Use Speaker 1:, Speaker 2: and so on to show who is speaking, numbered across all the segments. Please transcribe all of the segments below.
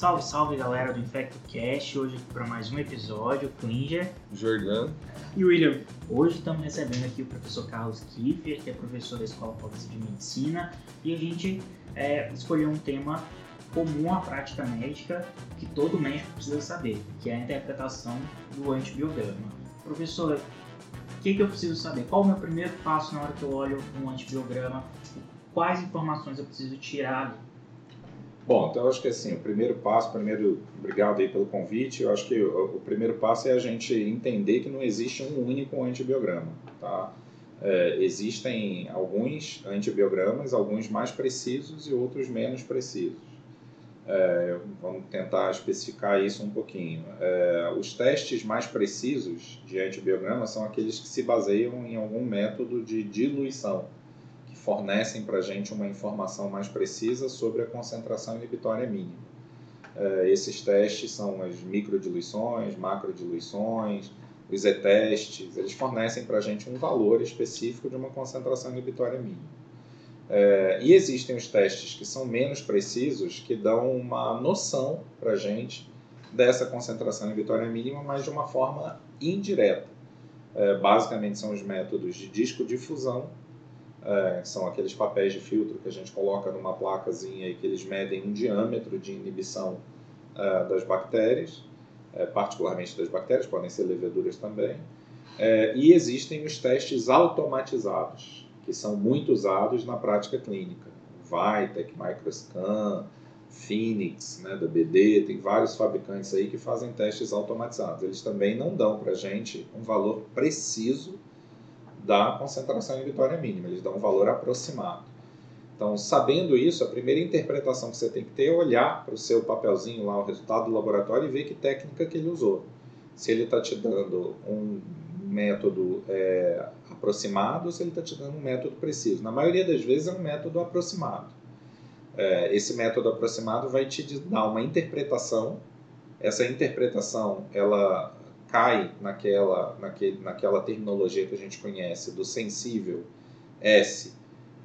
Speaker 1: Salve, salve galera do InfectoCast, hoje aqui para mais um episódio, Klinger
Speaker 2: Jordano
Speaker 1: e William. Hoje estamos recebendo aqui o professor Carlos Kiefer, que é professor da Escola Paulista de Medicina, e a gente é, escolheu um tema comum à prática médica que todo médico precisa saber, que é a interpretação do antibiograma. Professor, o que, que eu preciso saber? Qual o meu primeiro passo na hora que eu olho um antibiograma? Quais informações eu preciso tirar
Speaker 2: Bom, então eu acho que assim, o primeiro passo, primeiro, obrigado aí pelo convite, eu acho que o, o primeiro passo é a gente entender que não existe um único antibiograma, tá? É, existem alguns antibiogramas, alguns mais precisos e outros menos precisos. É, vamos tentar especificar isso um pouquinho. É, os testes mais precisos de antibiograma são aqueles que se baseiam em algum método de diluição fornecem para a gente uma informação mais precisa sobre a concentração inibitória mínima. É, esses testes são as microdiluições, macrodiluições, os e-testes, eles fornecem para a gente um valor específico de uma concentração inibitória mínima. É, e existem os testes que são menos precisos, que dão uma noção para a gente dessa concentração inibitória mínima, mas de uma forma indireta. É, basicamente são os métodos de disco difusão é, são aqueles papéis de filtro que a gente coloca numa placazinha e que eles medem um diâmetro de inibição é, das bactérias, é, particularmente das bactérias, podem ser leveduras também. É, e existem os testes automatizados, que são muito usados na prática clínica. Vitec, Microscan, Phoenix, né, da BD, tem vários fabricantes aí que fazem testes automatizados. Eles também não dão para a gente um valor preciso da concentração inibitória mínima, eles dão um valor aproximado. Então, sabendo isso, a primeira interpretação que você tem que ter é olhar para o seu papelzinho lá, o resultado do laboratório, e ver que técnica que ele usou. Se ele está te dando um método é, aproximado ou se ele está te dando um método preciso. Na maioria das vezes é um método aproximado. É, esse método aproximado vai te dar uma interpretação. Essa interpretação ela cai naquela, naquele, naquela terminologia que a gente conhece do sensível S,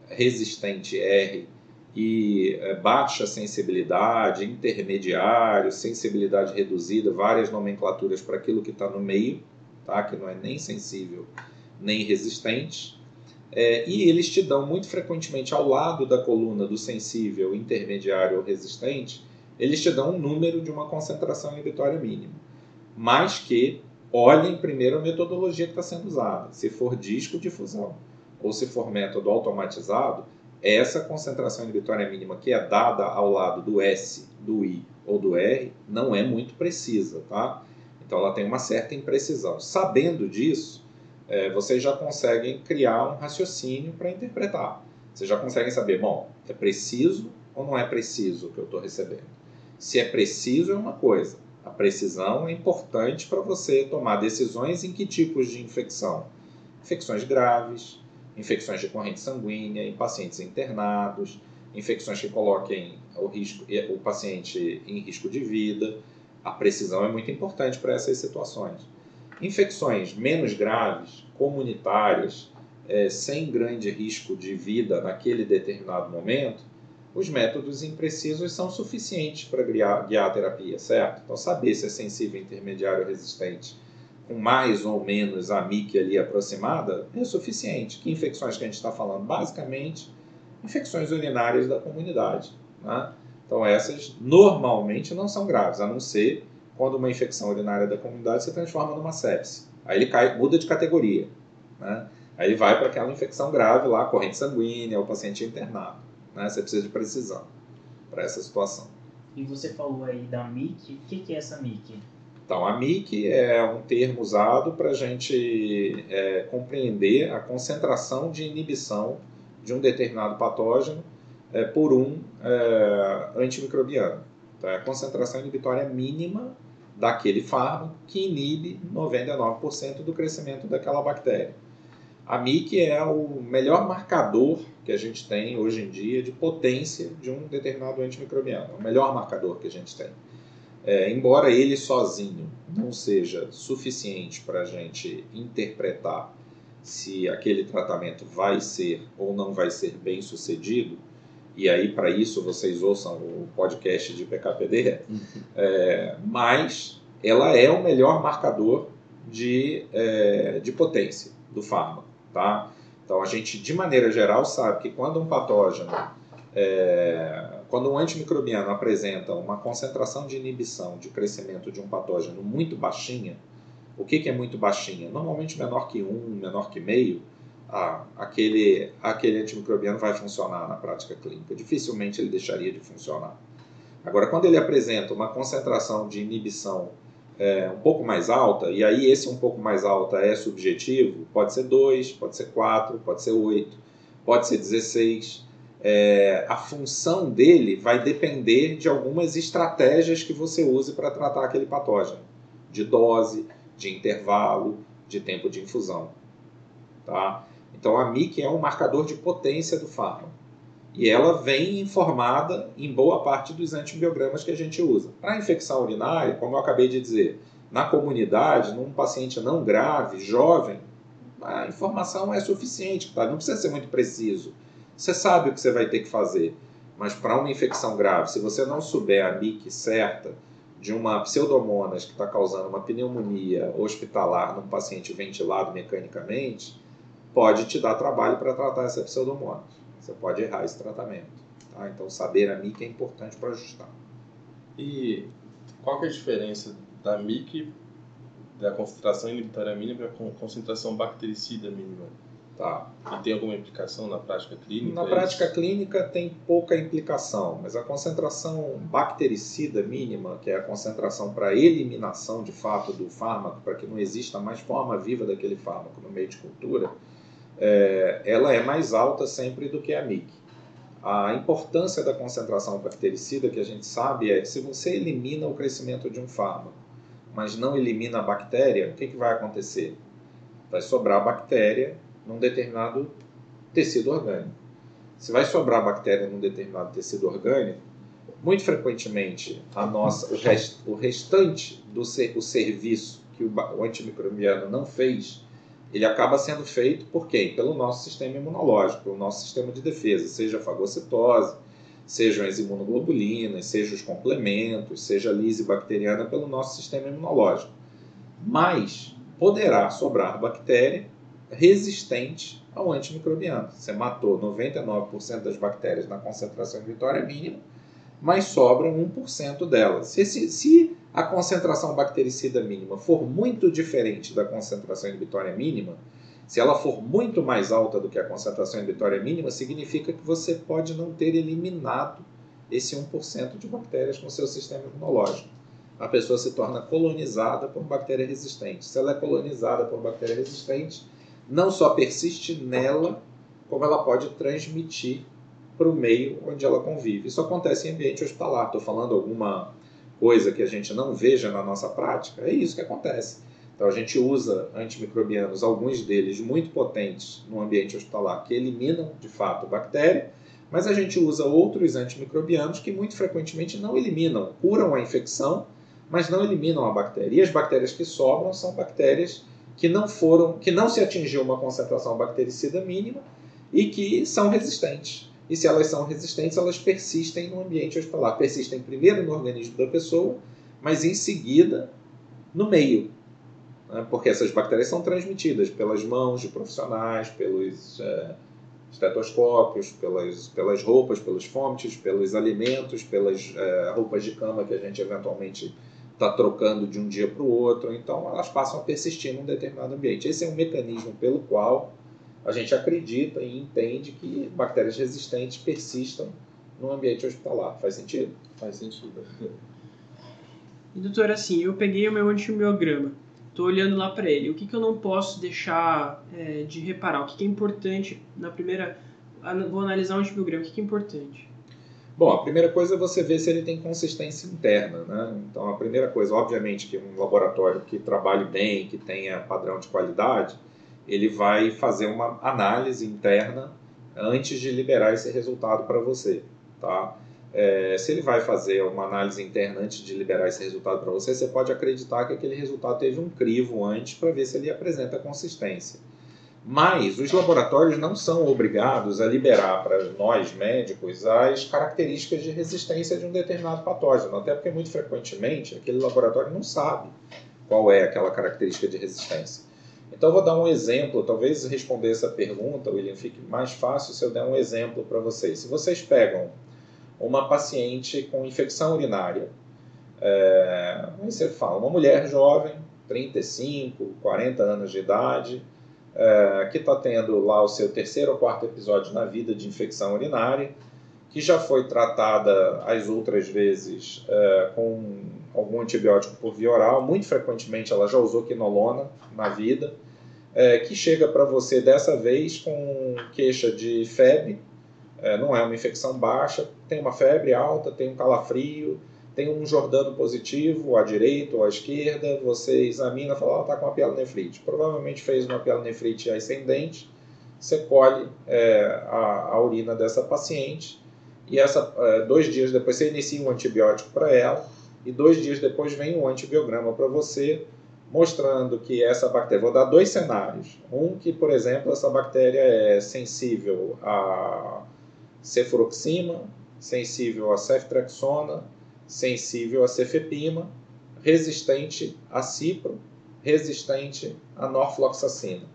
Speaker 2: resistente R e é, baixa sensibilidade, intermediário, sensibilidade reduzida, várias nomenclaturas para aquilo que está no meio, tá? que não é nem sensível nem resistente. É, e eles te dão muito frequentemente ao lado da coluna do sensível, intermediário ou resistente, eles te dão um número de uma concentração inibitória mínima mas que olhem primeiro a metodologia que está sendo usada. Se for disco difusão ou se for método automatizado, essa concentração inibitória mínima que é dada ao lado do S, do I ou do R não é muito precisa, tá? Então ela tem uma certa imprecisão. Sabendo disso, é, vocês já conseguem criar um raciocínio para interpretar. Vocês já conseguem saber, bom, é preciso ou não é preciso o que eu estou recebendo? Se é preciso é uma coisa, precisão é importante para você tomar decisões em que tipos de infecção. Infecções graves, infecções de corrente sanguínea em pacientes internados, infecções que coloquem o, risco, o paciente em risco de vida. A precisão é muito importante para essas situações. Infecções menos graves, comunitárias, é, sem grande risco de vida naquele determinado momento, os métodos imprecisos são suficientes para guiar, guiar a terapia, certo? Então, saber se é sensível, intermediário ou resistente com mais ou menos a MIC ali aproximada é suficiente. Que infecções que a gente está falando? Basicamente, infecções urinárias da comunidade. Né? Então, essas normalmente não são graves, a não ser quando uma infecção urinária da comunidade se transforma numa sepse. Aí ele cai, muda de categoria. Né? Aí ele vai para aquela infecção grave lá, corrente sanguínea, o paciente internado. Né? Você precisa de precisão para essa situação.
Speaker 1: E você falou aí da MIC, o que, que é essa MIC?
Speaker 2: Então, a MIC é um termo usado para a gente é, compreender a concentração de inibição de um determinado patógeno é, por um é, antimicrobiano. Então, é a concentração inibitória mínima daquele fármaco que inibe 99% do crescimento daquela bactéria. A MIC é o melhor marcador que a gente tem hoje em dia de potência de um determinado antimicrobiano. É o melhor marcador que a gente tem. É, embora ele sozinho não seja suficiente para a gente interpretar se aquele tratamento vai ser ou não vai ser bem sucedido, e aí para isso vocês ouçam o podcast de PKPD, uhum. é, mas ela é o melhor marcador de, é, de potência do fármaco, tá? Então a gente, de maneira geral, sabe que quando um patógeno, é, quando um antimicrobiano apresenta uma concentração de inibição de crescimento de um patógeno muito baixinha, o que, que é muito baixinha? Normalmente menor que 1, menor que meio, ah, aquele, aquele antimicrobiano vai funcionar na prática clínica. Dificilmente ele deixaria de funcionar. Agora, quando ele apresenta uma concentração de inibição é, um pouco mais alta, e aí esse um pouco mais alta é subjetivo, pode ser 2, pode ser 4, pode ser 8, pode ser 16. É, a função dele vai depender de algumas estratégias que você use para tratar aquele patógeno, de dose, de intervalo, de tempo de infusão. Tá? Então a MIC é um marcador de potência do fármaco. E ela vem informada em boa parte dos antibiogramas que a gente usa. Para infecção urinária, como eu acabei de dizer, na comunidade, num paciente não grave, jovem, a informação é suficiente, tá? não precisa ser muito preciso. Você sabe o que você vai ter que fazer. Mas para uma infecção grave, se você não souber a MIC certa de uma pseudomonas que está causando uma pneumonia hospitalar num paciente ventilado mecanicamente, pode te dar trabalho para tratar essa pseudomonas. Você pode errar esse tratamento. Tá? Então, saber a MIC é importante para ajustar.
Speaker 3: E qual que é a diferença da MIC, da concentração inibitória mínima, para a concentração bactericida mínima?
Speaker 2: Tá.
Speaker 3: E tem alguma implicação na prática clínica?
Speaker 2: Na é prática clínica tem pouca implicação, mas a concentração bactericida mínima, que é a concentração para eliminação de fato do fármaco, para que não exista mais forma viva daquele fármaco no meio de cultura, é, ela é mais alta sempre do que a MIC. A importância da concentração bactericida que a gente sabe é que se você elimina o crescimento de um fármaco, mas não elimina a bactéria, o que, que vai acontecer? Vai sobrar bactéria num determinado tecido orgânico. Se vai sobrar bactéria num determinado tecido orgânico, muito frequentemente a nossa, o, rest, o restante do ser, o serviço que o, o antimicrobiano não fez, ele acaba sendo feito por quem? Pelo nosso sistema imunológico, pelo nosso sistema de defesa, seja a fagocitose, sejam as imunoglobulinas, seja os complementos, seja a lise bacteriana pelo nosso sistema imunológico. Mas poderá sobrar bactéria resistente ao antimicrobiano. Você matou 99% das bactérias na concentração inibitória mínima, mas sobram 1% delas. Se, se, se a concentração bactericida mínima for muito diferente da concentração inibitória mínima, se ela for muito mais alta do que a concentração inibitória mínima, significa que você pode não ter eliminado esse 1% de bactérias com seu sistema imunológico. A pessoa se torna colonizada por bactéria resistente. Se ela é colonizada por bactéria resistente, não só persiste nela, como ela pode transmitir para o meio onde ela convive. Isso acontece em ambiente hospitalar. Estou falando alguma coisa que a gente não veja na nossa prática? É isso que acontece. Então a gente usa antimicrobianos, alguns deles muito potentes no ambiente hospitalar, que eliminam de fato bactéria, mas a gente usa outros antimicrobianos que muito frequentemente não eliminam, curam a infecção, mas não eliminam a bactéria. E as bactérias que sobram são bactérias que não foram, que não se atingiu uma concentração bactericida mínima e que são resistentes. E se elas são resistentes, elas persistem no ambiente hospitalar. Persistem primeiro no organismo da pessoa, mas em seguida no meio. Né? Porque essas bactérias são transmitidas pelas mãos de profissionais, pelos é, estetoscópios, pelas, pelas roupas, pelos fômites, pelos alimentos, pelas é, roupas de cama que a gente eventualmente está trocando de um dia para o outro, então elas passam a persistir num determinado ambiente. Esse é um mecanismo pelo qual a gente acredita e entende que bactérias resistentes persistam no ambiente hospitalar. Faz sentido?
Speaker 3: Faz sentido.
Speaker 4: E doutor, assim, eu peguei o meu antimiograma, estou olhando lá para ele. O que, que eu não posso deixar é, de reparar? O que, que é importante na primeira. Vou analisar o antimiograma, o que, que é importante?
Speaker 2: Bom, a primeira coisa é você ver se ele tem consistência interna, né? Então, a primeira coisa, obviamente, que um laboratório que trabalhe bem, que tenha padrão de qualidade, ele vai fazer uma análise interna antes de liberar esse resultado para você, tá? É, se ele vai fazer uma análise interna antes de liberar esse resultado para você, você pode acreditar que aquele resultado teve um crivo antes para ver se ele apresenta consistência. Mas os laboratórios não são obrigados a liberar para nós médicos as características de resistência de um determinado patógeno, até porque muito frequentemente aquele laboratório não sabe qual é aquela característica de resistência. Então, vou dar um exemplo, talvez responder essa pergunta, William, fique mais fácil se eu der um exemplo para vocês. Se vocês pegam uma paciente com infecção urinária, é, aí você fala, uma mulher jovem, 35, 40 anos de idade, é, que está tendo lá o seu terceiro ou quarto episódio na vida de infecção urinária, que já foi tratada as outras vezes é, com algum antibiótico por via oral, muito frequentemente ela já usou quinolona na vida, é, que chega para você dessa vez com queixa de febre, é, não é uma infecção baixa, tem uma febre alta, tem um calafrio, tem um Jordano positivo à direita ou à esquerda, você examina e fala, está com uma pielonefrite. Provavelmente fez uma pielonefrite ascendente, você colhe é, a, a, urina dessa paciente. E essa, é, dois dias depois você inicia um antibiótico para ela. E dois dias depois vem um antibiograma para você mostrando que essa bactéria, vou dar dois cenários. Um que, por exemplo, essa bactéria é sensível a cefuroxima, sensível a ceftriaxona, sensível a cefepima, resistente a cipro, resistente a norfloxacina.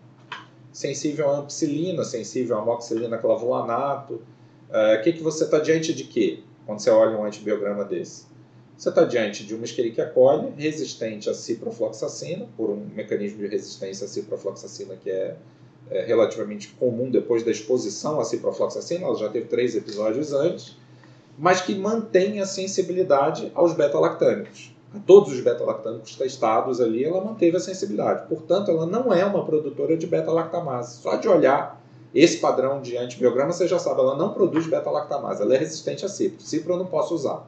Speaker 2: Sensível a ampicilina, sensível a amoxicilina clavulanato. O uh, que, que você está diante de quê quando você olha um antibiograma desse? Você está diante de uma Escherichia coli resistente a ciprofloxacina, por um mecanismo de resistência à ciprofloxacina que é, é relativamente comum depois da exposição à ciprofloxacina, ela já teve três episódios antes, mas que mantém a sensibilidade aos beta-lactâmicos. A todos os beta-lactâmicos testados ali, ela manteve a sensibilidade. Portanto, ela não é uma produtora de beta-lactamase. Só de olhar esse padrão de antibiograma, você já sabe, ela não produz beta-lactamase, ela é resistente a cipro. Cipro eu não posso usar.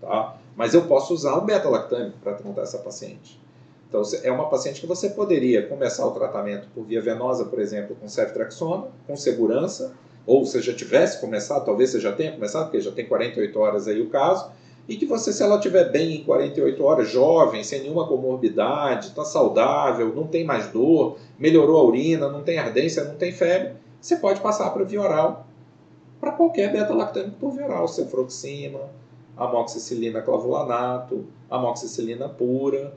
Speaker 2: Tá? Mas eu posso usar o beta-lactâmico para tratar essa paciente. Então, é uma paciente que você poderia começar o tratamento por via venosa, por exemplo, com ceftriaxona, com segurança, ou você já tivesse começado, talvez você já tenha começado, porque já tem 48 horas aí o caso, e que você, se ela estiver bem em 48 horas, jovem, sem nenhuma comorbidade, está saudável, não tem mais dor, melhorou a urina, não tem ardência, não tem febre, você pode passar para via oral, para qualquer beta-lactâmico por via oral, cefroxima, amoxicilina clavulanato, amoxicilina pura.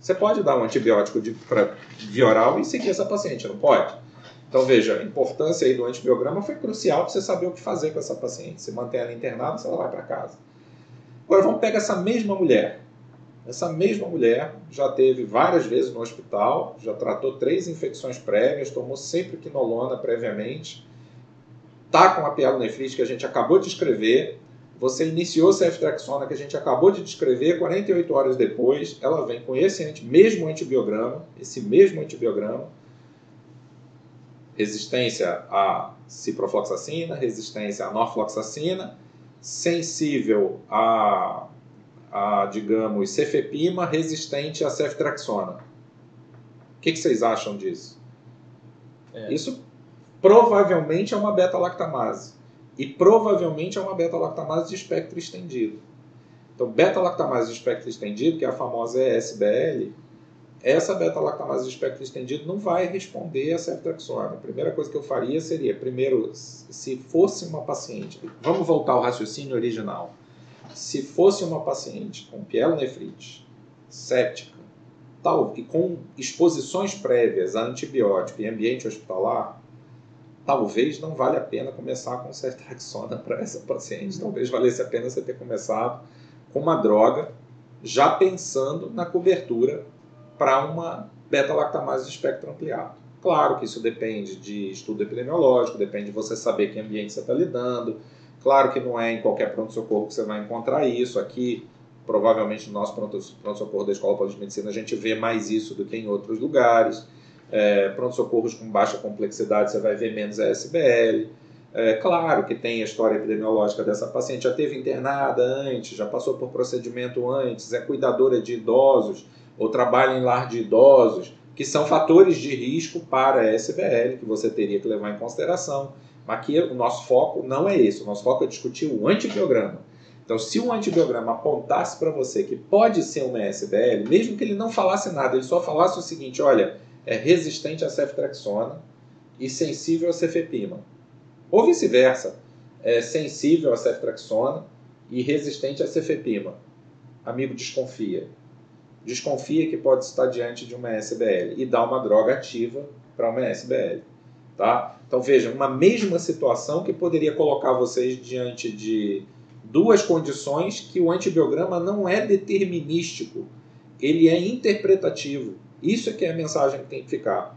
Speaker 2: Você pode dar um antibiótico de, pra, via oral e seguir essa paciente, não pode? Então veja, a importância aí do antibiograma foi crucial para você saber o que fazer com essa paciente. Se mantém ela internada, se ela vai para casa. Agora vamos pegar essa mesma mulher. Essa mesma mulher já teve várias vezes no hospital, já tratou três infecções prévias, tomou sempre quinolona previamente, está com a pielonefrite que a gente acabou de escrever, você iniciou ceftriaxona, que a gente acabou de descrever, 48 horas depois, ela vem com esse mesmo antibiograma, esse mesmo antibiograma, resistência a ciprofloxacina, resistência a norfloxacina, sensível a, a digamos, cefepima, resistente a ceftriaxona. O que, que vocês acham disso? É. Isso provavelmente é uma beta-lactamase e provavelmente é uma beta-lactamase de espectro estendido. Então, beta-lactamase de espectro estendido, que é a famosa ESBL, essa beta-lactamase de espectro estendido não vai responder a ceftriaxona. A primeira coisa que eu faria seria, primeiro, se fosse uma paciente, vamos voltar ao raciocínio original. Se fosse uma paciente com pielonefrite, séptica, tal, e com exposições prévias a antibiótico em ambiente hospitalar, talvez não vale a pena começar com ceftriaxona para essa paciente. Uhum. Talvez valesse a pena você ter começado com uma droga já pensando na cobertura para uma beta-lactamase de espectro ampliado. Claro que isso depende de estudo epidemiológico, depende de você saber que ambiente você está lidando. Claro que não é em qualquer pronto-socorro que você vai encontrar isso. Aqui, provavelmente, no nosso pronto-socorro da Escola de Medicina, a gente vê mais isso do que em outros lugares é, pronto-socorros com baixa complexidade, você vai ver menos ASBL. É, claro que tem a história epidemiológica dessa paciente, já teve internada antes, já passou por procedimento antes, é cuidadora de idosos ou trabalha em lar de idosos, que são fatores de risco para a SBL que você teria que levar em consideração. Mas aqui o nosso foco não é esse, o nosso foco é discutir o antibiograma. Então, se o antibiograma apontasse para você que pode ser uma SBL, mesmo que ele não falasse nada, ele só falasse o seguinte: olha, é resistente a ceftriaxona e sensível a cefepima. Ou vice-versa, é sensível a ceftraxona e resistente a cefepima. Amigo desconfia. Desconfia que pode estar diante de uma SBL e dá uma droga ativa para uma SBL. Tá? Então veja, uma mesma situação que poderia colocar vocês diante de duas condições que o antibiograma não é determinístico, ele é interpretativo. Isso é que é a mensagem que tem que ficar.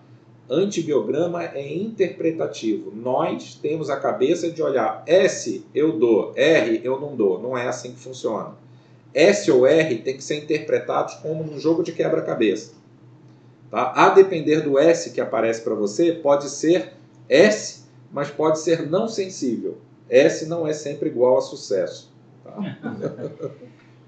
Speaker 2: Antibiograma é interpretativo. Nós temos a cabeça de olhar S eu dou, R eu não dou. Não é assim que funciona. S ou R tem que ser interpretados como num jogo de quebra-cabeça. Tá? A depender do S que aparece para você, pode ser S, mas pode ser não sensível. S não é sempre igual a sucesso. Tá?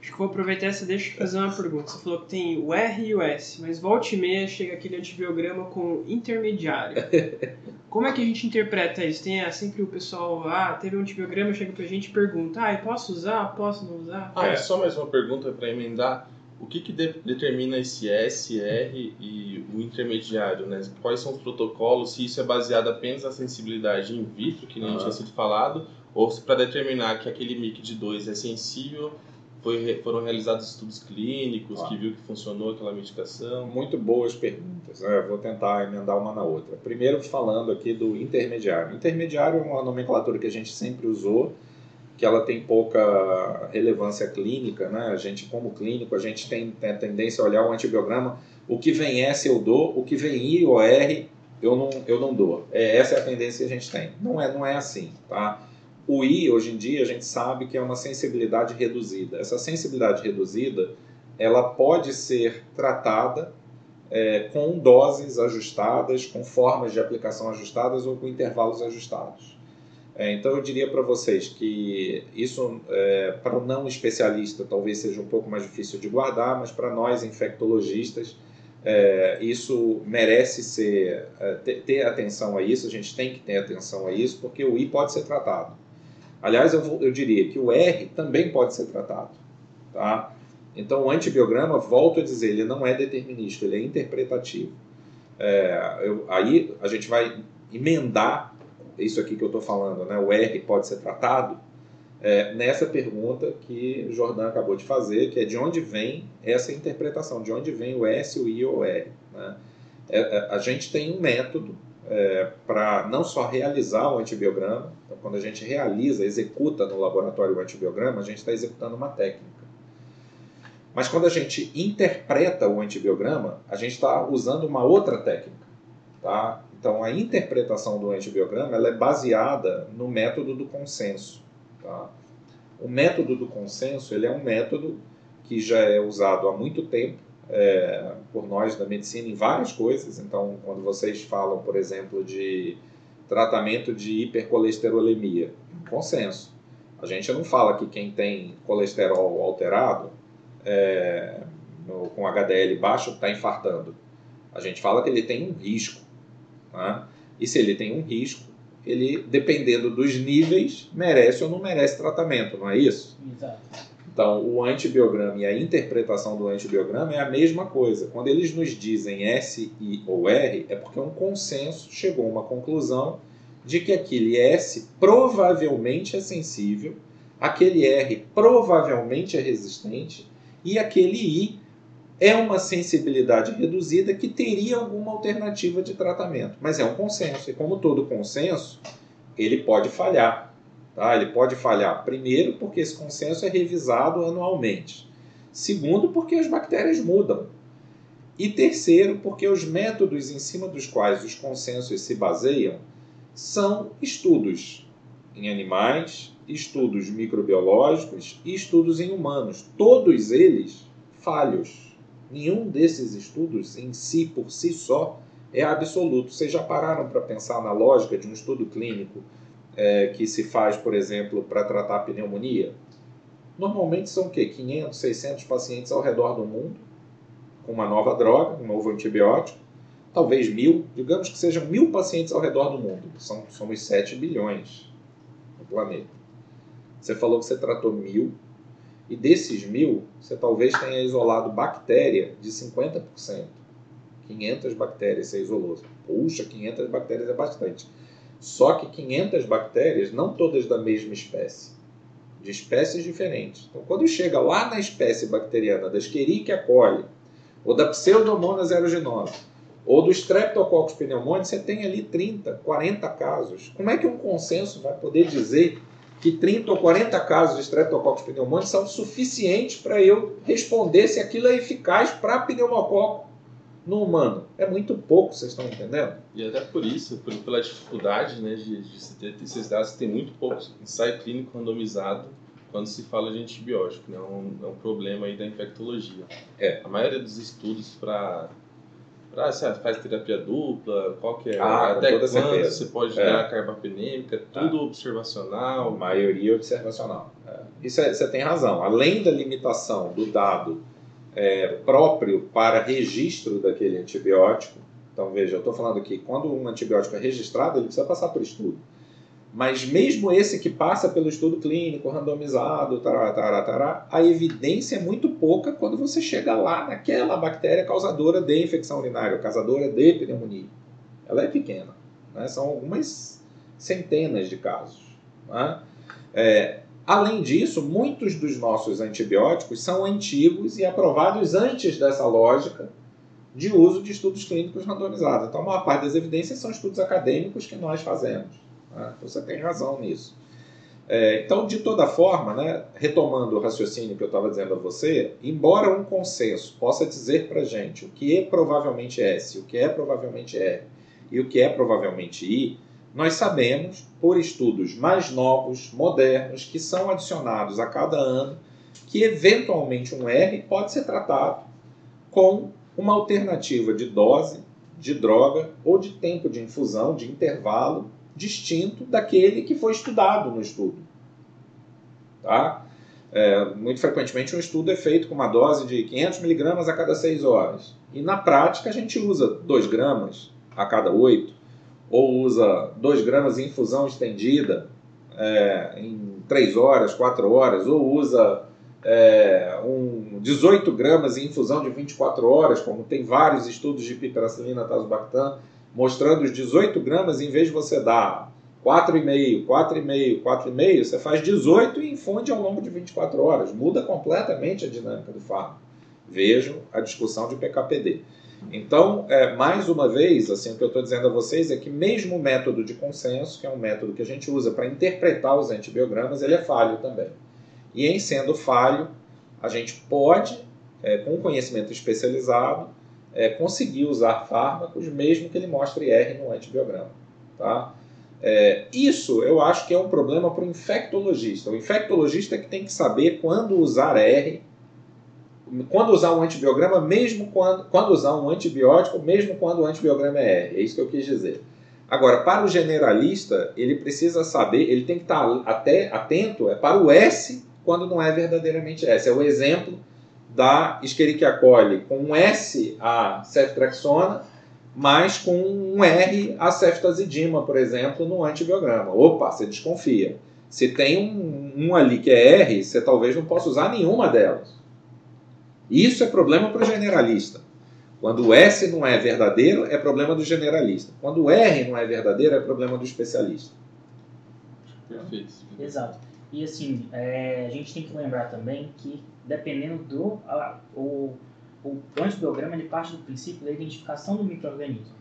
Speaker 4: Acho que vou aproveitar essa deixa e fazer uma pergunta. Você falou que tem o R e o S, mas volta e meia chega aquele antibiograma com intermediário. Como é que a gente interpreta isso? Tem é, sempre o pessoal, ah, teve um antibiograma, chega pra gente e pergunta, ah, posso usar? Posso não usar?
Speaker 3: Ah, é. só mais uma pergunta para emendar. O que, que de determina esse S, R e o intermediário? Né? Quais são os protocolos? Se isso é baseado apenas na sensibilidade in vitro, que nem tinha sido falado, ou se para determinar que aquele MIC de 2 é sensível foi, foram realizados estudos clínicos ah. que viu que funcionou aquela medicação?
Speaker 2: Muito boas perguntas. Né? Vou tentar emendar uma na outra. Primeiro, falando aqui do intermediário. Intermediário é uma nomenclatura que a gente sempre usou, que ela tem pouca relevância clínica. Né? A gente, como clínico, a gente tem, tem a tendência a olhar o antibiograma. O que vem S eu dou, o que vem I ou R eu não, eu não dou. É, essa é a tendência que a gente tem. Não é, não é assim, tá? O I, hoje em dia, a gente sabe que é uma sensibilidade reduzida. Essa sensibilidade reduzida, ela pode ser tratada é, com doses ajustadas, com formas de aplicação ajustadas ou com intervalos ajustados. É, então, eu diria para vocês que isso, é, para o não especialista, talvez seja um pouco mais difícil de guardar, mas para nós, infectologistas, é, isso merece ser é, ter, ter atenção a isso, a gente tem que ter atenção a isso, porque o I pode ser tratado. Aliás, eu, eu diria que o R também pode ser tratado. Tá? Então, o antibiograma, volto a dizer, ele não é determinístico, ele é interpretativo. É, eu, aí a gente vai emendar isso aqui que eu estou falando, né? o R pode ser tratado, é, nessa pergunta que Jordan acabou de fazer, que é de onde vem essa interpretação, de onde vem o S, o I ou o R. Né? É, é a gente tem um método é, para não só realizar o antibiograma, quando a gente realiza, executa no laboratório o antibiograma, a gente está executando uma técnica. Mas quando a gente interpreta o antibiograma, a gente está usando uma outra técnica. Tá? Então a interpretação do antibiograma ela é baseada no método do consenso. Tá? O método do consenso ele é um método que já é usado há muito tempo é, por nós da medicina em várias coisas. Então, quando vocês falam, por exemplo, de tratamento de hipercolesterolemia, consenso. A gente não fala que quem tem colesterol alterado é, no, com HDL baixo está infartando. A gente fala que ele tem um risco. Né? E se ele tem um risco, ele, dependendo dos níveis, merece ou não merece tratamento, não é isso?
Speaker 1: Exato.
Speaker 2: Então, o antibiograma e a interpretação do antibiograma é a mesma coisa. Quando eles nos dizem S, I ou R, é porque um consenso chegou a uma conclusão de que aquele S provavelmente é sensível, aquele R provavelmente é resistente e aquele I é uma sensibilidade reduzida que teria alguma alternativa de tratamento. Mas é um consenso, e como todo consenso, ele pode falhar. Tá? Ele pode falhar, primeiro, porque esse consenso é revisado anualmente. Segundo, porque as bactérias mudam. E terceiro, porque os métodos em cima dos quais os consensos se baseiam são estudos em animais, estudos microbiológicos e estudos em humanos. Todos eles falhos. Nenhum desses estudos em si, por si só, é absoluto. Vocês já pararam para pensar na lógica de um estudo clínico é, que se faz, por exemplo, para tratar pneumonia, normalmente são o quê? 500, 600 pacientes ao redor do mundo, com uma nova droga, um novo antibiótico, talvez mil, digamos que sejam mil pacientes ao redor do mundo, são, somos 7 bilhões no planeta. Você falou que você tratou mil, e desses mil, você talvez tenha isolado bactéria de 50%. 500 bactérias você isolou. Puxa, 500 bactérias é bastante. Só que 500 bactérias, não todas da mesma espécie, de espécies diferentes. Então, quando chega lá na espécie bacteriana da Escherichia coli, ou da Pseudomonas aeruginosa, ou do Streptococcus pneumoniae, você tem ali 30, 40 casos. Como é que um consenso vai poder dizer que 30 ou 40 casos de Streptococcus pneumoniae são suficientes para eu responder se aquilo é eficaz para pneumococo no humano? É muito pouco, vocês estão entendendo?
Speaker 3: E até por isso, por, pela dificuldade né, de, de se ter esses dados, tem muito pouco ensaio clínico randomizado quando se fala de antibiótico, né? É um, é um problema aí da infectologia.
Speaker 2: É.
Speaker 3: A maioria dos estudos para ah, você faz terapia dupla, qual que é?
Speaker 2: Ah,
Speaker 3: Até quando
Speaker 2: certeza.
Speaker 3: você pode
Speaker 2: É.
Speaker 3: dar carbapenêmica, tudo observacional.
Speaker 2: A maioria observacional. É. Isso é- você tem razão. Além da limitação do dado é, próprio para registro daquele antibiótico, então veja, eu estou falando aqui, quando um antibiótico é registrado, ele precisa passar por estudo. Mas mesmo esse que passa pelo estudo clínico, randomizado, tará, tará, tará, a evidência é muito pouca quando você chega lá naquela bactéria causadora de infecção urinária, causadora de pneumonia. Ela é pequena. né? São algumas centenas de casos. né? É, além disso, muitos dos nossos antibióticos são antigos e aprovados antes dessa lógica de uso de estudos clínicos randomizados. Então, a maior parte das evidências são estudos acadêmicos que nós fazemos. né? Você tem razão nisso. É, então, de toda forma, né, retomando o raciocínio que eu estava dizendo a você, embora um consenso possa dizer para gente o que é provavelmente S, o que é provavelmente R e o que é provavelmente I, nós sabemos, por estudos mais novos, modernos, que são adicionados a cada ano, que eventualmente um R pode ser tratado com uma alternativa de dose, de droga ou de tempo de infusão, de intervalo distinto daquele que foi estudado no estudo. Tá? É, muito frequentemente um estudo é feito com uma dose de 500 miligramas a cada 6 horas. E na prática a gente usa 2 gramas a cada 8, ou usa 2 gramas em infusão estendida é, em 3 horas, 4 horas, ou usa é, um 18 gramas em infusão de 24 horas, como tem vários estudos de piperacilina tazobactam, mostrando os 18 gramas, em vez de você dar 4,5, 4,5, 4,5, você faz 18 e infunde ao longo de 24 horas. Muda completamente a dinâmica do fármaco. Vejam a discussão de PKPD. Então, é, mais uma vez, assim, o que eu estou dizendo a vocês é que mesmo o método de consenso, que é um método que a gente usa para interpretar os antibiogramas, ele é falho também. E em sendo falho, a gente pode, é, com conhecimento especializado, é, conseguir usar fármacos, mesmo que ele mostre R no antibiograma. Tá? É, isso eu acho que é um problema para o infectologista. O infectologista é que tem que saber quando usar R, quando usar um antibiograma, mesmo quando, quando usar um antibiótico, mesmo quando o antibiograma é R. É isso que eu quis dizer. Agora, para o generalista, ele precisa saber, ele tem que estar até atento é para o S quando não é verdadeiramente S. É o exemplo da Escherichia coli com um S a ceftriaxona, mas com um R a ceftazidima, por exemplo, no antibiograma. Opa, você desconfia. Se tem um, um ali que é R, você talvez não possa usar nenhuma delas. Isso é problema para o generalista. Quando o S não é verdadeiro, é problema do generalista. Quando o R não é verdadeiro, é problema do especialista.
Speaker 3: Perfeito.
Speaker 1: Exato. E assim, é, a gente tem que lembrar também que dependendo do a, o, o antibiograma, ele parte do princípio da identificação do microorganismo.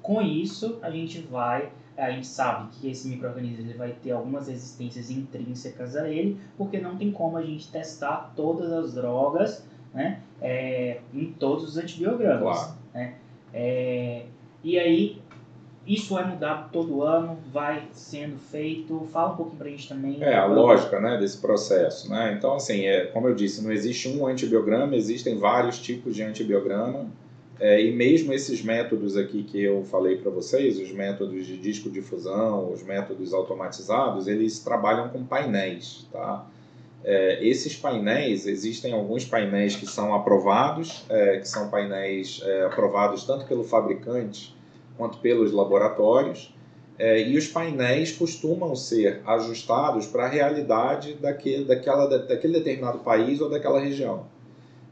Speaker 1: Com isso, a gente vai, a gente sabe que esse microorganismo ele vai ter algumas resistências intrínsecas a ele, porque não tem como a gente testar todas as drogas, né, é, em todos os antibiogramas.
Speaker 2: Claro.
Speaker 1: né? É, e aí isso é mudado todo ano, vai sendo feito. Fala um pouquinho pra gente também.
Speaker 2: É, a lógica né, desse processo. Né? Então, assim, é, como eu disse, não existe um antibiograma, existem vários tipos de antibiograma. É, e mesmo esses métodos aqui que eu falei para vocês, os métodos de disco difusão, os métodos automatizados, eles trabalham com painéis. Tá? É, esses painéis, existem alguns painéis que são aprovados, é, que são painéis é, aprovados tanto pelo fabricante quanto pelos laboratórios, é, e os painéis costumam ser ajustados para a realidade daquele, daquela, daquele determinado país ou daquela região.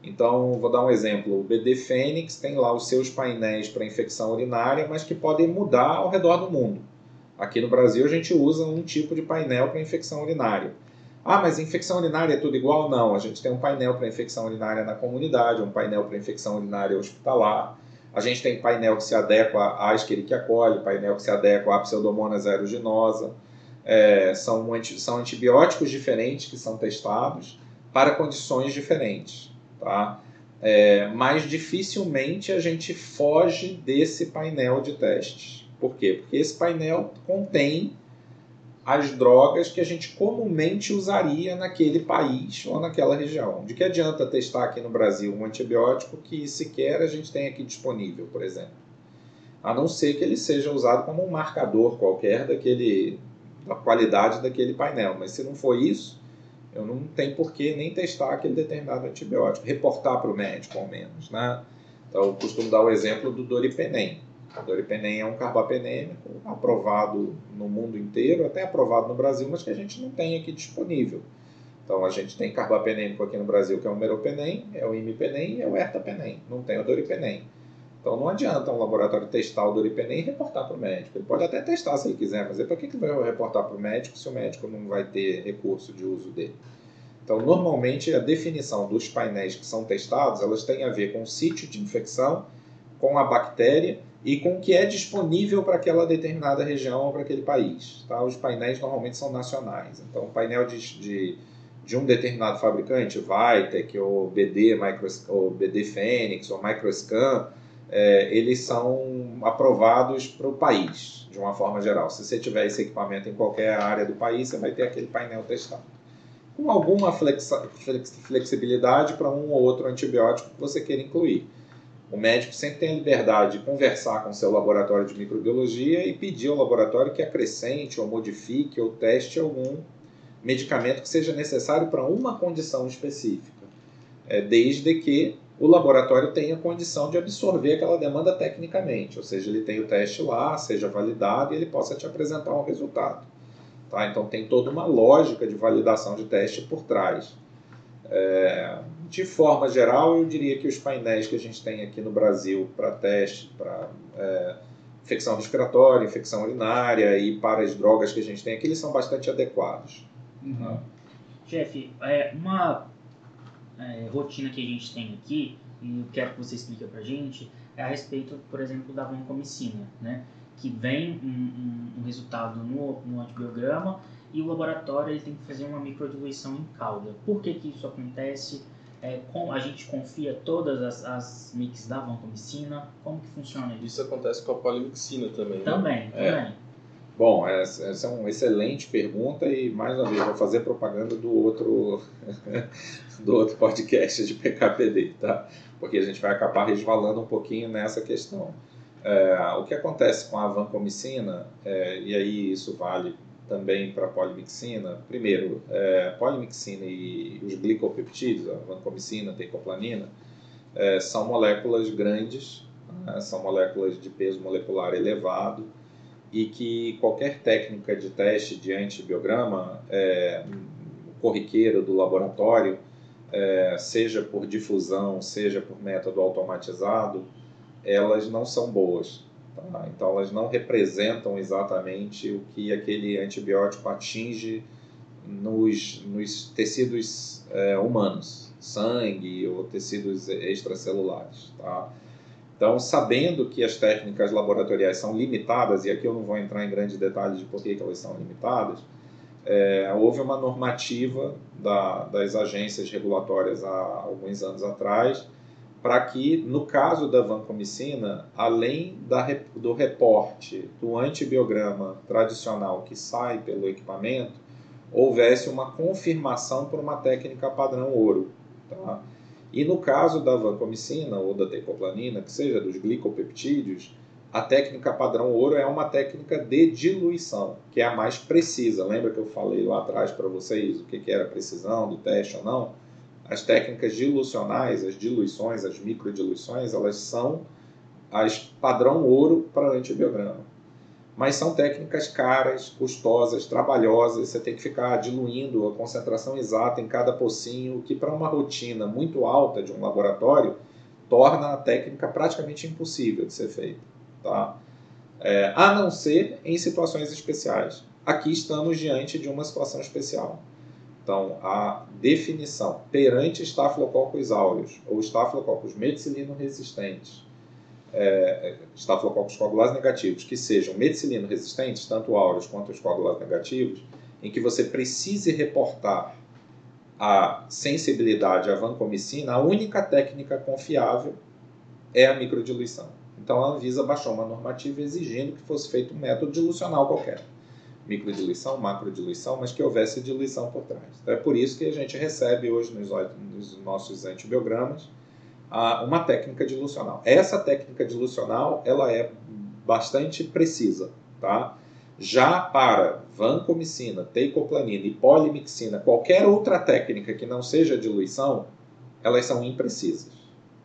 Speaker 2: Então, vou dar um exemplo. O BD Fênix tem lá os seus painéis para infecção urinária, mas que podem mudar ao redor do mundo. Aqui no Brasil, a gente usa um tipo de painel para infecção urinária. Ah, mas infecção urinária é tudo igual? Não. A gente tem um painel para infecção urinária na comunidade, um painel para infecção urinária hospitalar. A gente tem painel que se adequa à Escherichia coli, painel que se adequa à Pseudomonas aeruginosa. É, são, são antibióticos diferentes que são testados para condições diferentes. Tá? É, mas dificilmente a gente foge desse painel de testes. Por quê? Porque esse painel contém as drogas que a gente comumente usaria naquele país ou naquela região. De que adianta testar aqui no Brasil um antibiótico que sequer a gente tem aqui disponível, por exemplo? A não ser que ele seja usado como um marcador qualquer daquele, da qualidade daquele painel. Mas se não for isso, eu não tenho por que nem testar aquele determinado antibiótico, reportar para o médico ao menos. Né? Então, eu costumo dar o exemplo do Doripenem. O Doripenem é um carbapenêmico aprovado no mundo inteiro, até aprovado no Brasil, mas que a gente não tem aqui disponível. Então, a gente tem carbapenêmico aqui no Brasil, que é o Meropenem, é o Imipenem e é o Ertapenem. Não tem o Doripenem. Então, não adianta um laboratório testar o Doripenem e reportar para o médico. Ele pode até testar se ele quiser, mas é para que ele vai reportar para o médico se o médico não vai ter recurso de uso dele? Então, normalmente, a definição dos painéis que são testados, elas têm a ver com o sítio de infecção, com a bactéria e com o que é disponível para aquela determinada região ou para aquele país. Tá? Os painéis normalmente são nacionais. Então, o painel de, de, de um determinado fabricante, Vitec, ou BD, Micro, ou BD Fênix, ou Microscan, é, eles são aprovados para o país, de uma forma geral. Se você tiver esse equipamento em qualquer área do país, você vai ter aquele painel testado. Com alguma flexibilidade para um ou outro antibiótico que você queira incluir. O médico sempre tem a liberdade de conversar com seu laboratório de microbiologia e pedir ao laboratório que acrescente ou modifique ou teste algum medicamento que seja necessário para uma condição específica, é, desde que o laboratório tenha condição de absorver aquela demanda tecnicamente, ou seja, ele tem o teste lá, seja validado e ele possa te apresentar um resultado. Tá? Então tem toda uma lógica de validação de teste por trás. É, de forma geral, eu diria que os painéis que a gente tem aqui no Brasil para teste, para é, infecção respiratória, infecção urinária e para as drogas que a gente tem aqui, eles são bastante adequados.
Speaker 1: Uhum. Jeff, é, uma é, rotina que a gente tem aqui, e eu quero que você explique para a gente, é a respeito, por exemplo, da vancomicina, né? que vem um, um, um resultado no, no antibiograma e o laboratório ele tem que fazer uma microdiluição em calda. Por que, que isso acontece? É, com, a gente confia todas as, as mix da vancomicina? Como que funciona isso?
Speaker 3: Isso acontece com a polimixina também. Né?
Speaker 1: Também,
Speaker 2: É.
Speaker 1: também.
Speaker 2: Bom, essa essa é uma excelente pergunta e mais uma vez vou fazer propaganda do outro do outro podcast de PKPD, tá? Porque a gente vai acabar resvalando um pouquinho nessa questão. É, o que acontece com a vancomicina, é, e aí isso vale também para a polimixina, primeiro, é, polimixina e os glicopeptídeos, a vancomicina, a tecoplanina, é, são moléculas grandes, né, são moléculas de peso molecular elevado, e que qualquer técnica de teste de antibiograma, é, corriqueiro do laboratório, é, seja por difusão, seja por método automatizado, elas não são boas. Tá? Então, elas não representam exatamente o que aquele antibiótico atinge nos, nos tecidos é, humanos, sangue ou tecidos extracelulares. Tá? Então, sabendo que as técnicas laboratoriais são limitadas, e aqui eu não vou entrar em grandes detalhes de por que elas são limitadas, é, houve uma normativa da, das agências regulatórias há alguns anos atrás para que, no caso da vancomicina, além da, do reporte do antibiograma tradicional que sai pelo equipamento, houvesse uma confirmação por uma técnica padrão ouro. Tá? E no caso da vancomicina ou da tecoplanina, que seja dos glicopeptídeos, a técnica padrão ouro é uma técnica de diluição, que é a mais precisa. Lembra que eu falei lá atrás para vocês o que, que era precisão do teste ou não? As técnicas dilucionais, as diluições, as microdiluições, elas são as padrão ouro para antibiograma. mas são técnicas caras, custosas, trabalhosas. Você tem que ficar diluindo a concentração exata em cada pocinho, que para uma rotina muito alta de um laboratório torna a técnica praticamente impossível de ser feita. Tá? É, a não ser em situações especiais. Aqui estamos diante de uma situação especial. Então, a definição perante Staphylococcus aureus ou Staphylococcus meticilino resistentes é, estafilococos coagulados negativos que sejam meticilino resistentes, tanto áureos quanto os coagulados negativos, em que você precise reportar a sensibilidade à vancomicina, a única técnica confiável é a microdiluição. Então a Anvisa baixou uma normativa exigindo que fosse feito um método dilucional qualquer. Microdiluição, macrodiluição, mas que houvesse diluição por trás. Então, é por isso que a gente recebe hoje nos, nos nossos antibiogramas uma técnica dilucional. Essa técnica dilucional ela é bastante precisa, tá? Já para vancomicina, teicoplanina e polimixina, qualquer outra técnica que não seja diluição, elas são imprecisas.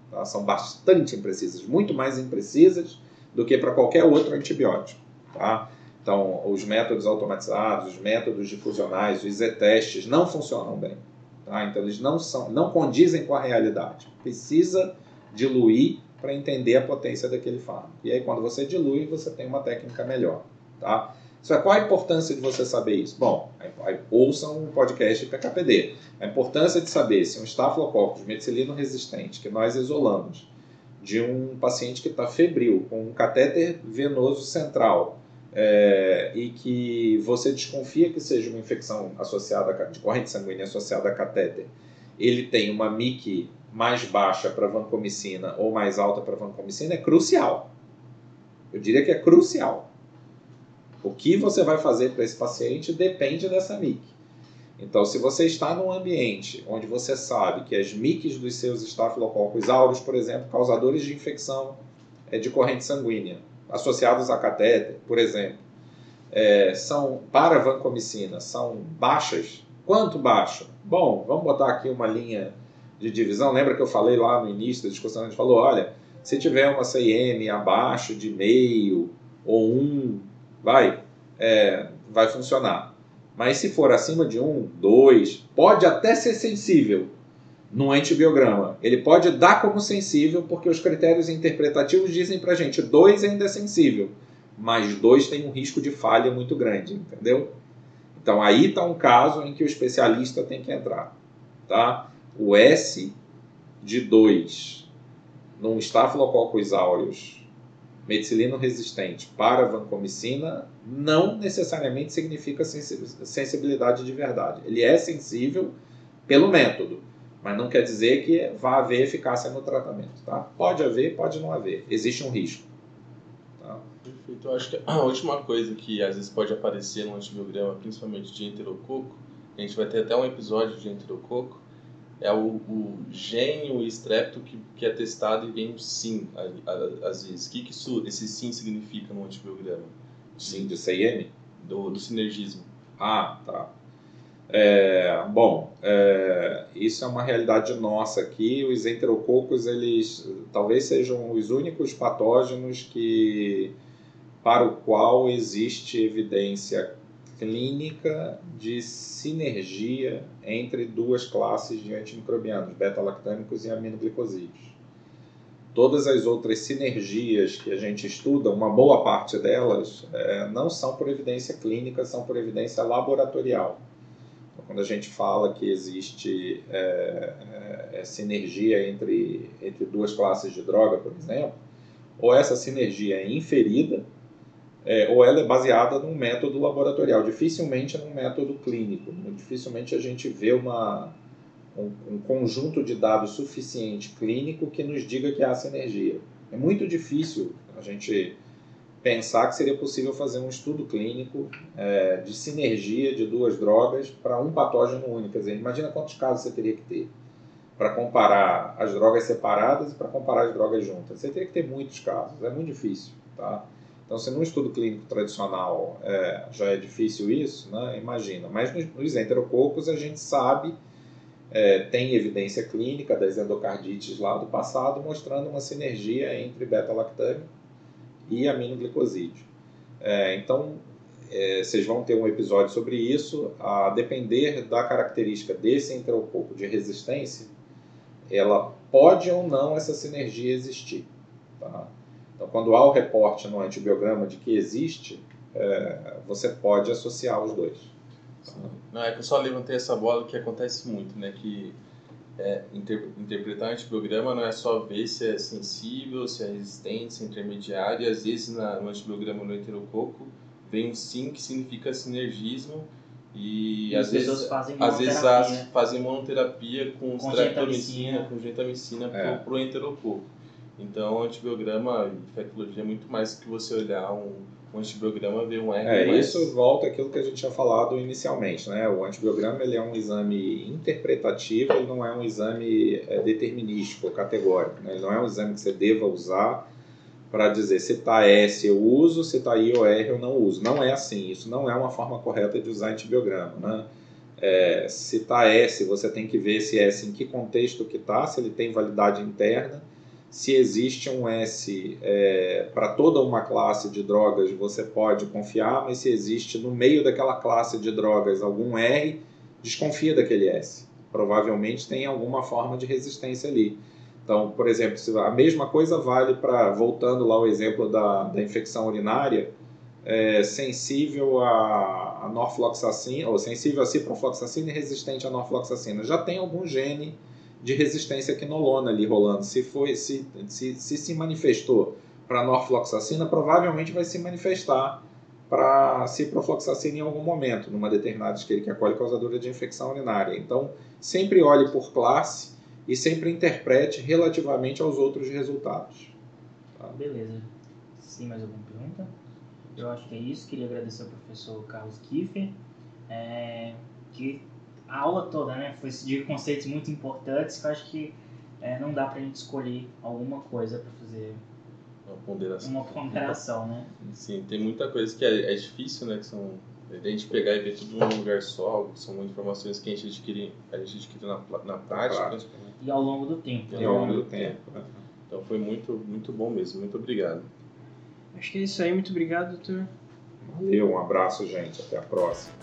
Speaker 2: Tá? São bastante imprecisas, muito mais imprecisas do que para qualquer outro antibiótico. Tá? Então, os métodos automatizados, os métodos difusionais, os Z-testes não funcionam bem. Tá? Então eles não são, não condizem com a realidade. Precisa diluir para entender a potência daquele fármaco. E aí quando você dilui, você tem uma técnica melhor. Tá? É, qual a importância de você saber isso? Bom, ouçam o podcast PKPD. A importância de saber se um estafilococcus meticilino resistente que nós isolamos de um paciente que está febril, com um catéter venoso central, é, e que você desconfia que seja uma infecção associada de corrente sanguínea associada a catéter, ele tem uma MIC mais baixa para vancomicina ou mais alta para vancomicina, é crucial. Eu diria que é crucial. O que você vai fazer para esse paciente depende dessa MIC. Então, se você está num ambiente onde você sabe que as MICs dos seus estafilococcus aureus, por exemplo, causadores de infecção é de corrente sanguínea, associados a catéter, por exemplo, é, são para vancomicina são baixas. Quanto baixo? Bom, vamos botar aqui uma linha de divisão. Lembra que eu falei lá no início da discussão? A gente falou: olha, se tiver uma CIM abaixo de meio ou um, vai, é, vai funcionar. Mas se for acima de um, dois, pode até ser sensível, no antibiograma. Ele pode dar como sensível, porque os critérios interpretativos dizem para gente 2 ainda é sensível, mas 2 tem um risco de falha muito grande, entendeu? Então aí está um caso em que o especialista tem que entrar. Tá? O S de 2 num Staphylococcus aureus meticilino resistente para vancomicina não necessariamente significa sensibilidade de verdade. Ele é sensível pelo método, mas não quer dizer que vá haver eficácia no tratamento. Tá? Pode haver, pode não haver. Existe um risco.
Speaker 3: Tá? Perfeito. Eu acho que a última coisa que às vezes pode aparecer no antibiograma, principalmente de enterococo, a gente vai ter até um episódio de enterococo, é o, o gene, o estrepto que, que é testado e vem um sim, às vezes. O que, que isso, esse sim significa no antibiograma?
Speaker 2: Sim, de CIM?
Speaker 3: Do, do sinergismo.
Speaker 2: Ah, tá. É, bom, é, isso é uma realidade nossa aqui. Os enterococos, eles talvez sejam os únicos patógenos que para o qual existe evidência clínica de sinergia entre duas classes de antimicrobianos, beta-lactâmicos e aminoglicosídeos. Todas as outras sinergias que a gente estuda, uma boa parte delas, é, não são por evidência clínica, são por evidência laboratorial. Quando a gente fala que existe é, é, sinergia entre, entre duas classes de droga, por exemplo, ou essa sinergia é inferida, é, ou ela é baseada num método laboratorial, dificilmente num método clínico. Dificilmente a gente vê uma, um, um, conjunto de dados suficiente clínico que nos diga que há sinergia. É muito difícil a gente pensar que seria possível fazer um estudo clínico é, de sinergia de duas drogas para um patógeno único. Quer dizer, imagina quantos casos você teria que ter para comparar as drogas separadas e para comparar as drogas juntas. Você teria que ter muitos casos, é muito difícil. Tá? Então, se num estudo clínico tradicional é, já é difícil isso, né, imagina. Mas nos, enterococos a gente sabe, é, tem evidência clínica das endocardites lá do passado mostrando uma sinergia entre beta-lactâmico e aminoglicosídeo. É, então, é, vocês vão ter um episódio sobre isso. A depender da característica desse enterococo de resistência, ela pode ou não essa sinergia existir. Tá? Então, quando há o reporte no antibiograma de que existe, é, você pode associar os dois.
Speaker 3: Não, é que eu só levantei essa bola que acontece muito, né? Que é, inter, interpretar antibiograma não é só ver se é sensível, se é resistente, se é intermediário, e às vezes na, no antibiograma no enterococo vem um sim que significa sinergismo e,
Speaker 1: E
Speaker 3: às vezes
Speaker 1: fazem
Speaker 3: às vezes
Speaker 1: monoterapia.
Speaker 3: as, fazem monoterapia com
Speaker 1: Com
Speaker 3: streptomicina, com gentamicina
Speaker 2: É.
Speaker 3: pro, pro enterococo. Então, antibiograma e infectologia é muito mais que você olhar um, um antibiograma ver um R
Speaker 2: É, isso volta àquilo que a gente tinha falado inicialmente, né? O antibiograma ele é um exame interpretativo, ele não é um exame é, determinístico, categórico. Né? Ele não é um exame que você deva usar para dizer se está S eu uso, se está I ou R eu não uso. Não é assim, isso não é uma forma correta de usar antibiograma, né? É, se está S, você tem que ver se S em que contexto que está, se ele tem validade interna, se existe um S para toda uma classe de drogas, você pode confiar, mas se existe no meio daquela classe de drogas algum R, desconfia daquele S. Provavelmente tem alguma forma de resistência ali. Então, por exemplo, a mesma coisa vale para, voltando lá ao exemplo da, da infecção urinária, é, sensível a, a norfloxacina, ou sensível a ciprofloxacina e resistente a norfloxacina. Já tem algum gene de resistência quinolona ali rolando. Se foi, se se, se, se manifestou para norfloxacina, provavelmente vai se manifestar para ciprofloxacina em algum momento, numa determinada Escherichia coli causadora de infecção urinária. Então, sempre olhe por classe e sempre interprete relativamente aos outros resultados.
Speaker 1: Beleza. Sim, mais alguma pergunta? Eu acho que é isso. Queria agradecer ao professor Carlos Kiefer, é, que a aula toda né, foi de conceitos muito importantes que eu acho que é, não dá pra gente escolher alguma coisa para fazer
Speaker 3: uma ponderação.
Speaker 1: uma ponderação, né?
Speaker 3: Sim, tem muita coisa que é, é difícil, né? Que são a gente pegar e ver tudo num lugar só, são informações que a gente adquire, a gente adquire na, na prática.
Speaker 2: prática.
Speaker 1: E ao longo do tempo.
Speaker 2: E
Speaker 1: né?
Speaker 2: ao longo do tempo. né?
Speaker 3: Então foi muito, muito bom mesmo. Muito obrigado.
Speaker 4: Acho que é isso aí. Muito obrigado, doutor.
Speaker 2: Valeu, um abraço, gente. Até a próxima.